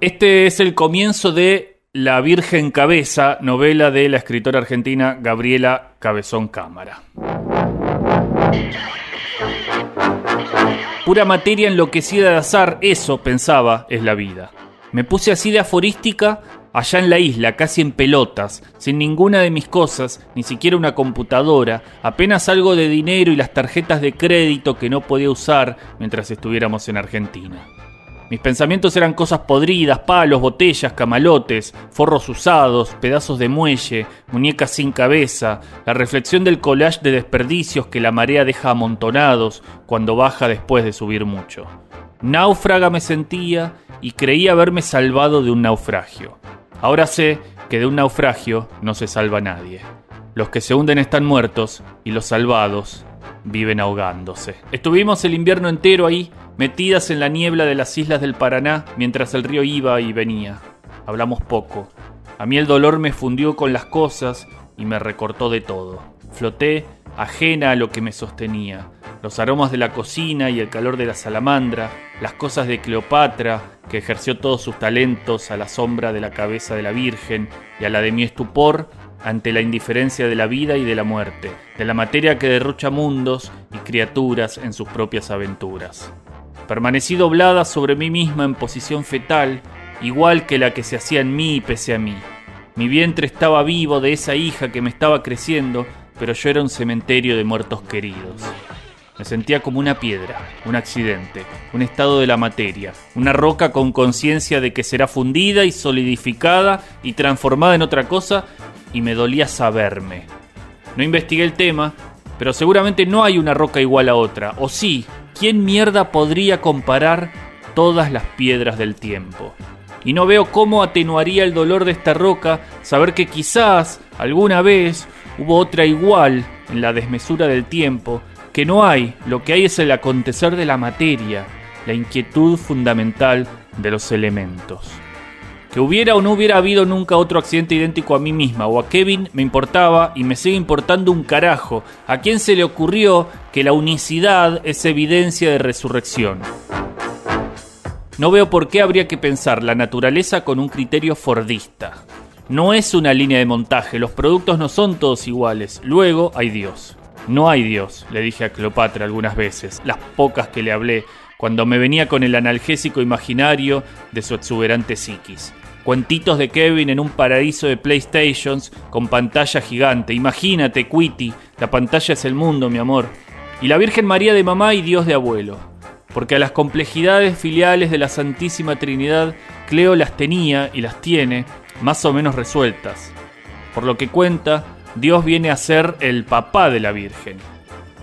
Este es el comienzo de La Virgen Cabeza, novela de la escritora argentina Gabriela Cabezón Cámara. Pura materia enloquecida de azar, eso, pensaba, es la vida. Me puse así de aforística allá en la isla, casi en pelotas, sin ninguna de mis cosas, ni siquiera una computadora, apenas algo de dinero y las tarjetas de crédito que no podía usar mientras estuviéramos en Argentina. Mis pensamientos eran cosas podridas, palos, botellas, camalotes, forros usados, pedazos de muelle, muñecas sin cabeza, la reflexión del collage de desperdicios que la marea deja amontonados cuando baja después de subir mucho. Náufraga me sentía y creía haberme salvado de un naufragio. Ahora sé que de un naufragio no se salva nadie. Los que se hunden están muertos y los salvados viven ahogándose. Estuvimos el invierno entero ahí, metidas en la niebla de las islas del Paraná, mientras el río iba y venía. Hablamos poco. A mí el dolor me fundió con las cosas y me recortó de todo. Floté, ajena a lo que me sostenía. Los aromas de la cocina y el calor de la salamandra, las cosas de Cleopatra, que ejerció todos sus talentos a la sombra de la cabeza de la Virgen, y a la de mi estupor, ante la indiferencia de la vida y de la muerte, de la materia que derrocha mundos y criaturas en sus propias aventuras. Permanecí doblada sobre mí misma en posición fetal, igual que la que se hacía en mí y pese a mí. Mi vientre estaba vivo de esa hija que me estaba creciendo, pero yo era un cementerio de muertos queridos. Me sentía como una piedra, un accidente, un estado de la materia, una roca con conciencia de que será fundida y solidificada y transformada en otra cosa y me dolía saberme. No investigué el tema, pero seguramente no hay una roca igual a otra. O sí, ¿quién mierda podría comparar todas las piedras del tiempo? Y no veo cómo atenuaría el dolor de esta roca saber que quizás alguna vez hubo otra igual en la desmesura del tiempo, que no hay, lo que hay es el acontecer de la materia, la inquietud fundamental de los elementos. Que hubiera o no hubiera habido nunca otro accidente idéntico a mí misma o a Kevin me importaba y me sigue importando un carajo. ¿A quién se le ocurrió que la unicidad es evidencia de resurrección? No veo por qué habría que pensar la naturaleza con un criterio fordista. No es una línea de montaje, los productos no son todos iguales. Luego hay Dios. No hay Dios, le dije a Cleopatra algunas veces, las pocas que le hablé, cuando me venía con el analgésico imaginario de su exuberante psiquis. Cuentitos de Kevin en un paraíso de PlayStations con pantalla gigante. Imagínate, Quitty, la pantalla es el mundo, mi amor. Y la Virgen María de mamá y Dios de abuelo. Porque a las complejidades filiales de la Santísima Trinidad, Cleo las tenía y las tiene más o menos resueltas. Por lo que cuenta, Dios viene a ser el papá de la Virgen.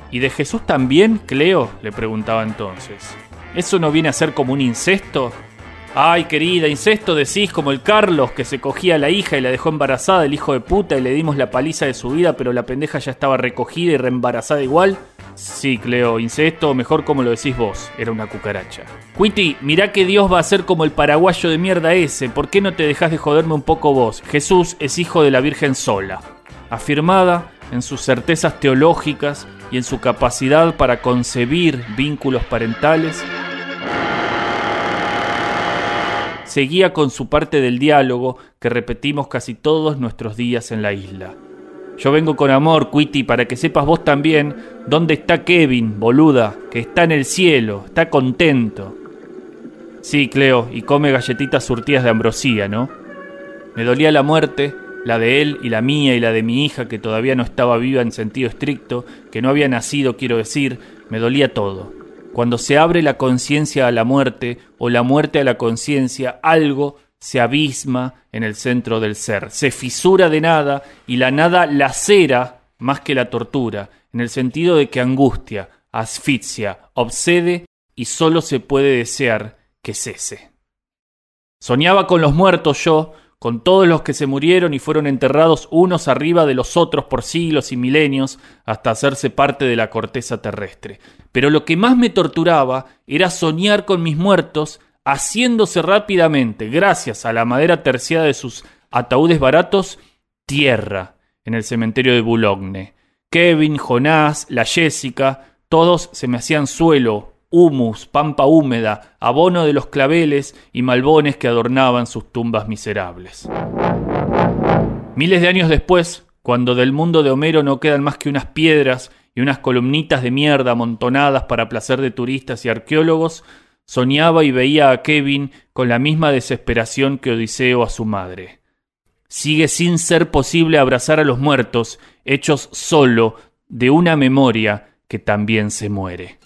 ¿Y de Jesús también, Cleo? le preguntaba entonces. ¿Eso no viene a ser como un incesto? Ay, querida, incesto decís como el Carlos que se cogía a la hija y la dejó embarazada, el hijo de puta, y le dimos la paliza de su vida, pero la pendeja ya estaba recogida y reembarazada igual. Sí, Cleo, incesto, mejor como lo decís vos, era una cucaracha. Quiti, mirá que Dios va a ser como el paraguayo de mierda ese, ¿por qué no te dejas de joderme un poco vos? Jesús es hijo de la Virgen sola. Afirmada en sus certezas teológicas y en su capacidad para concebir vínculos parentales, seguía con su parte del diálogo que repetimos casi todos nuestros días en la isla. Yo vengo con amor, Quiti, para que sepas vos también dónde está Kevin, boluda, que está en el cielo, está contento. Sí, Cleo, y come galletitas surtidas de ambrosía, ¿no? Me dolía la muerte, la de él y la mía y la de mi hija, que todavía no estaba viva en sentido estricto, que no había nacido, quiero decir, me dolía todo. Cuando se abre la conciencia a la muerte o la muerte a la conciencia, algo se abisma en el centro del ser, se fisura de nada y la nada lacera más que la tortura, en el sentido de que angustia, asfixia, obsede y solo se puede desear que cese. Soñaba con los muertos yo, con todos los que se murieron y fueron enterrados unos arriba de los otros por siglos y milenios hasta hacerse parte de la corteza terrestre. Pero lo que más me torturaba era soñar con mis muertos haciéndose rápidamente, gracias a la madera terciada de sus ataúdes baratos, tierra en el cementerio de Boulogne. Kevin, Jonás, la Jessica, todos se me hacían suelo humus, pampa húmeda, abono de los claveles y malbones que adornaban sus tumbas miserables. Miles de años después, cuando del mundo de Homero no quedan más que unas piedras y unas columnitas de mierda amontonadas para placer de turistas y arqueólogos, soñaba y veía a Kevin con la misma desesperación que Odiseo a su madre. Sigue sin ser posible abrazar a los muertos, hechos solo de una memoria que también se muere.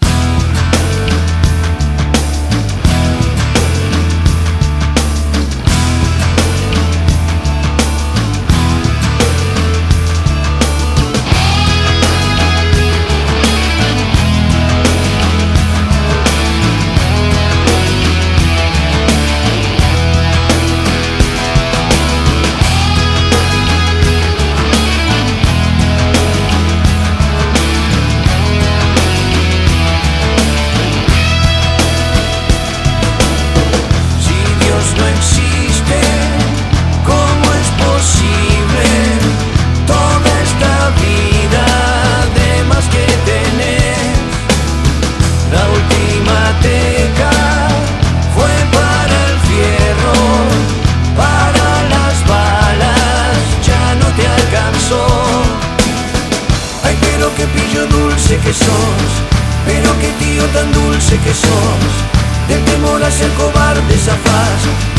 Se aparta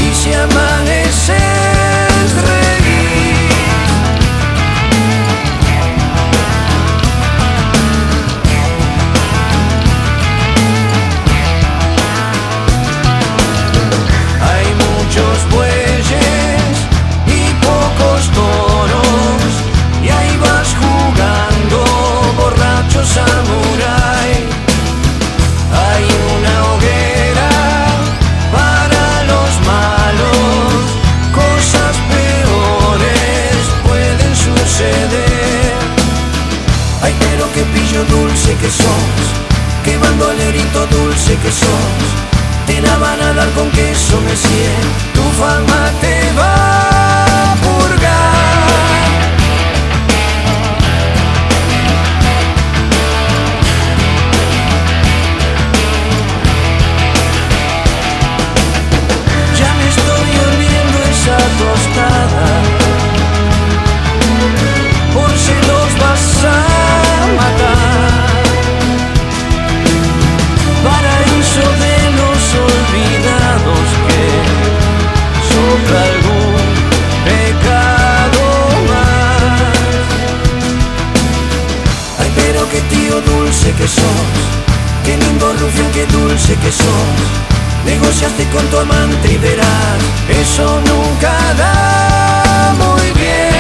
de vos y al club del arpa te dulce que sos, qué lindo rufián, qué dulce que sos. Negociaste con tu amante y verás, eso nunca da muy bien.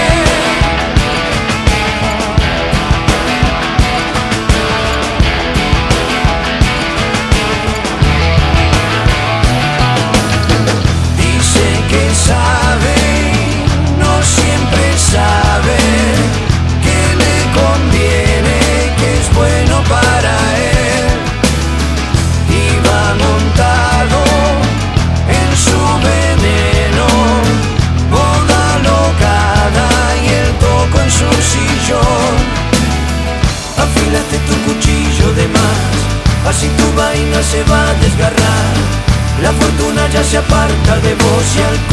harta de vos